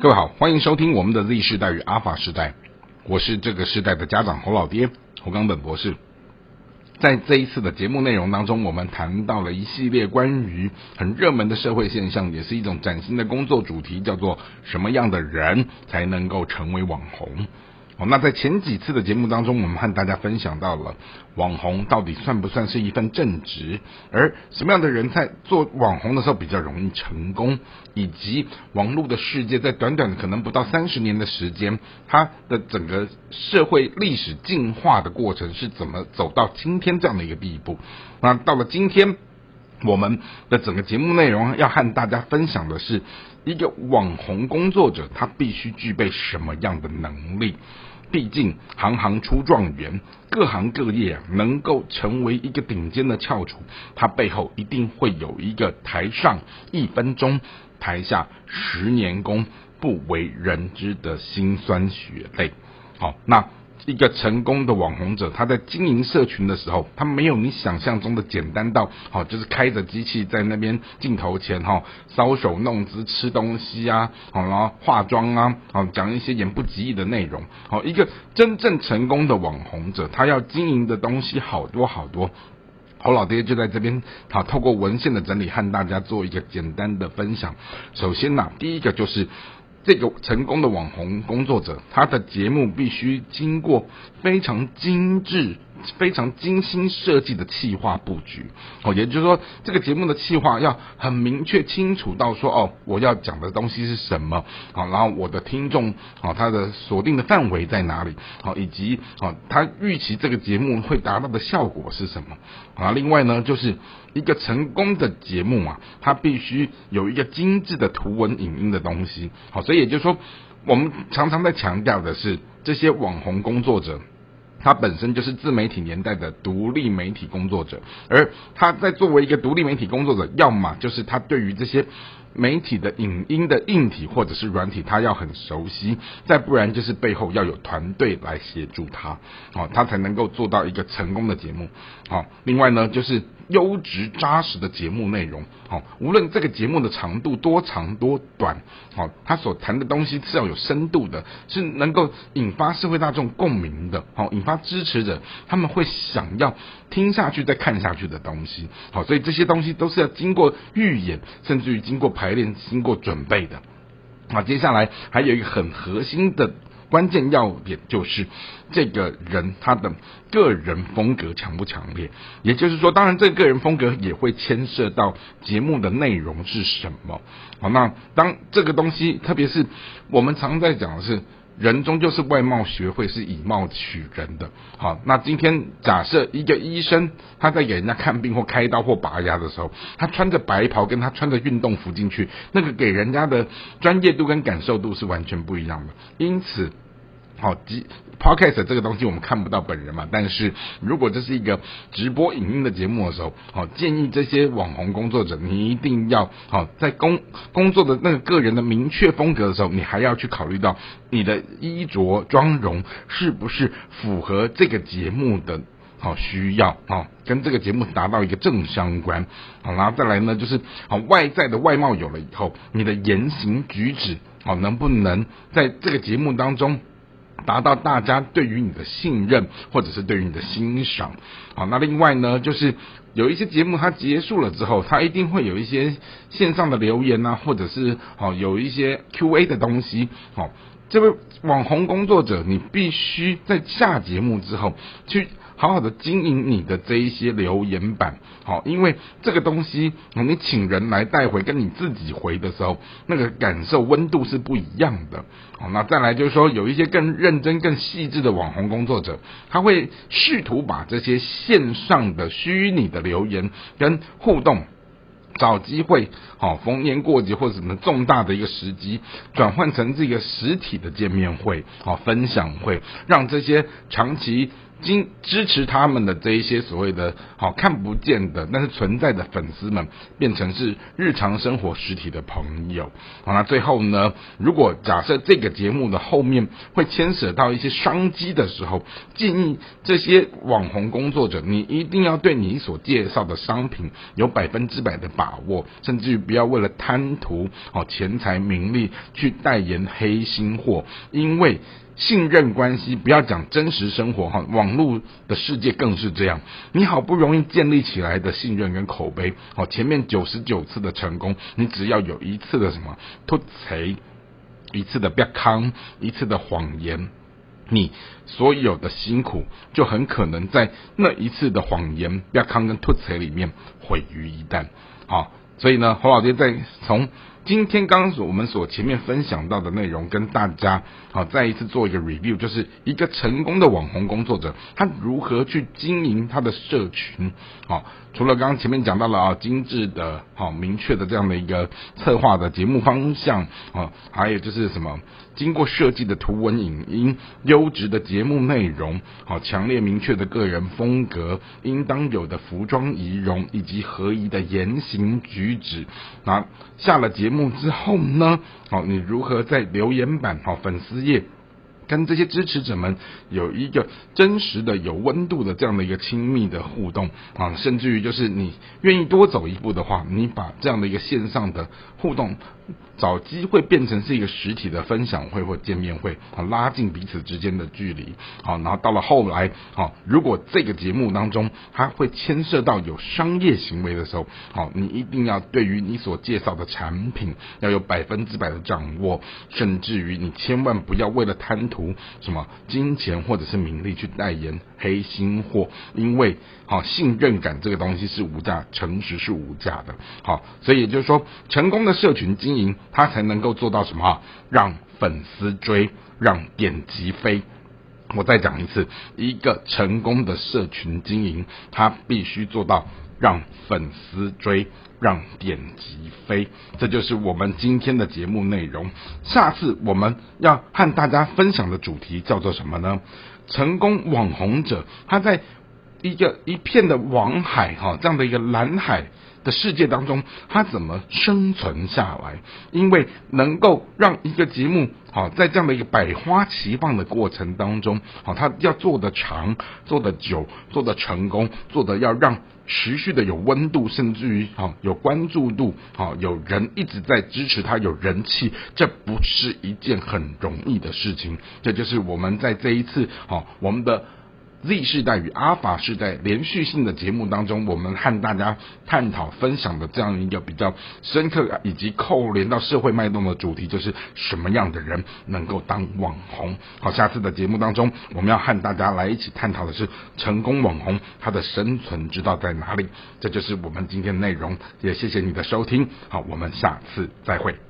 各位好，欢迎收听我们的 Z 世代与阿法时代，我是这个时代的家长侯老爹侯刚本博士。在这一次的节目内容当中，我们谈到了一系列关于很热门的社会现象，也是一种崭新的工作主题，叫做什么样的人才能够成为网红？哦，那在前几次的节目当中，我们和大家分享到了网红到底算不算是一份正职，而什么样的人在做网红的时候比较容易成功，以及网络的世界在短短的可能不到三十年的时间，它的整个社会历史进化的过程是怎么走到今天这样的一个地步？那到了今天，我们的整个节目内容要和大家分享的是一个网红工作者，他必须具备什么样的能力？毕竟行行出状元，各行各业能够成为一个顶尖的翘楚，他背后一定会有一个台上一分钟，台下十年功，不为人知的辛酸血泪。好，那。一个成功的网红者，他在经营社群的时候，他没有你想象中的简单到，好，就是开着机器在那边镜头前哈搔首弄姿吃东西啊，好，然后化妆啊，好，讲一些言不及义的内容。好，一个真正成功的网红者，他要经营的东西好多好多。侯老爹就在这边，好，透过文献的整理和大家做一个简单的分享。首先呢，第一个就是。这个成功的网红工作者，他的节目必须经过非常精致。非常精心设计的企划布局哦，也就是说，这个节目的企划要很明确清楚到说哦，我要讲的东西是什么好，然后我的听众好，他的锁定的范围在哪里好，以及好他预期这个节目会达到的效果是什么啊？另外呢，就是一个成功的节目啊，它必须有一个精致的图文影音的东西好，所以也就是说，我们常常在强调的是这些网红工作者。他本身就是自媒体年代的独立媒体工作者，而他在作为一个独立媒体工作者，要么就是他对于这些媒体的影音的硬体或者是软体，他要很熟悉；再不然就是背后要有团队来协助他，哦，他才能够做到一个成功的节目。好，另外呢，就是。优质扎实的节目内容，好，无论这个节目的长度多长多短，好，他所谈的东西是要有深度的，是能够引发社会大众共鸣的，好，引发支持者他们会想要听下去再看下去的东西，好，所以这些东西都是要经过预演，甚至于经过排练、经过准备的。那，接下来还有一个很核心的。关键要点就是这个人他的个人风格强不强烈，也就是说，当然这个人风格也会牵涉到节目的内容是什么。好，那当这个东西，特别是我们常在讲的是。人终究是外貌学会是以貌取人的。好，那今天假设一个医生他在给人家看病或开刀或拔牙的时候，他穿着白袍跟他穿着运动服进去，那个给人家的专业度跟感受度是完全不一样的。因此。好，即 podcast 这个东西我们看不到本人嘛，但是如果这是一个直播影音的节目的时候，好，建议这些网红工作者，你一定要好在工工作的那个个人的明确风格的时候，你还要去考虑到你的衣着妆容是不是符合这个节目的好需要啊，跟这个节目达到一个正相关。好，然后再来呢，就是好外在的外貌有了以后，你的言行举止好能不能在这个节目当中。达到大家对于你的信任，或者是对于你的欣赏，好，那另外呢，就是有一些节目它结束了之后，它一定会有一些线上的留言啊，或者是好有一些 Q&A 的东西，好，这位网红工作者，你必须在下节目之后去。好好的经营你的这一些留言板，好，因为这个东西，你请人来带回，跟你自己回的时候，那个感受温度是不一样的。好，那再来就是说，有一些更认真、更细致的网红工作者，他会试图把这些线上的虚拟的留言跟互动。找机会，好，逢年过节或者什么重大的一个时机，转换成这个实体的见面会，好，分享会，让这些长期经支持他们的这一些所谓的好看不见的，但是存在的粉丝们，变成是日常生活实体的朋友。好，那最后呢，如果假设这个节目的后面会牵涉到一些商机的时候，建议这些网红工作者，你一定要对你所介绍的商品有百分之百的把握，甚至于不要为了贪图好钱财名利去代言黑心货，因为。信任关系，不要讲真实生活哈，网络的世界更是这样。你好不容易建立起来的信任跟口碑，哦，前面九十九次的成功，你只要有一次的什么突锤，一次的不要康，一次的谎言，你所有的辛苦就很可能在那一次的谎言、不要康跟突锤里面毁于一旦。好，所以呢，侯老爹在从。今天刚刚所我们所前面分享到的内容，跟大家好再一次做一个 review，就是一个成功的网红工作者，他如何去经营他的社群。好，除了刚刚前面讲到了啊，精致的、好明确的这样的一个策划的节目方向啊，还有就是什么经过设计的图文影音、优质的节目内容、好强烈明确的个人风格、应当有的服装仪容以及合宜的言行举止。那下了节目。之后呢？好，你如何在留言板、好粉丝页？跟这些支持者们有一个真实的、有温度的这样的一个亲密的互动啊，甚至于就是你愿意多走一步的话，你把这样的一个线上的互动找机会变成是一个实体的分享会或见面会啊，拉近彼此之间的距离好，然后到了后来好，如果这个节目当中它会牵涉到有商业行为的时候，好，你一定要对于你所介绍的产品要有百分之百的掌握，甚至于你千万不要为了贪。图什么金钱或者是名利去代言黑心货，因为好信任感这个东西是无价，诚实是无价的。好，所以也就是说，成功的社群经营，它才能够做到什么？让粉丝追，让点击飞。我再讲一次，一个成功的社群经营，它必须做到让粉丝追。让点击飞，这就是我们今天的节目内容。下次我们要和大家分享的主题叫做什么呢？成功网红者他在一个一片的网海哈这样的一个蓝海的世界当中，它怎么生存下来？因为能够让一个节目好在这样的一个百花齐放的过程当中，好他要做的长、做的久、做的成功、做的要让。持续的有温度，甚至于好有关注度，好有人一直在支持他，有人气，这不是一件很容易的事情。这就是我们在这一次好我们的。Z 世代与阿法世代连续性的节目当中，我们和大家探讨分享的这样一个比较深刻以及扣连到社会脉动的主题，就是什么样的人能够当网红？好，下次的节目当中，我们要和大家来一起探讨的是成功网红他的生存之道在哪里？这就是我们今天的内容。也谢谢你的收听，好，我们下次再会。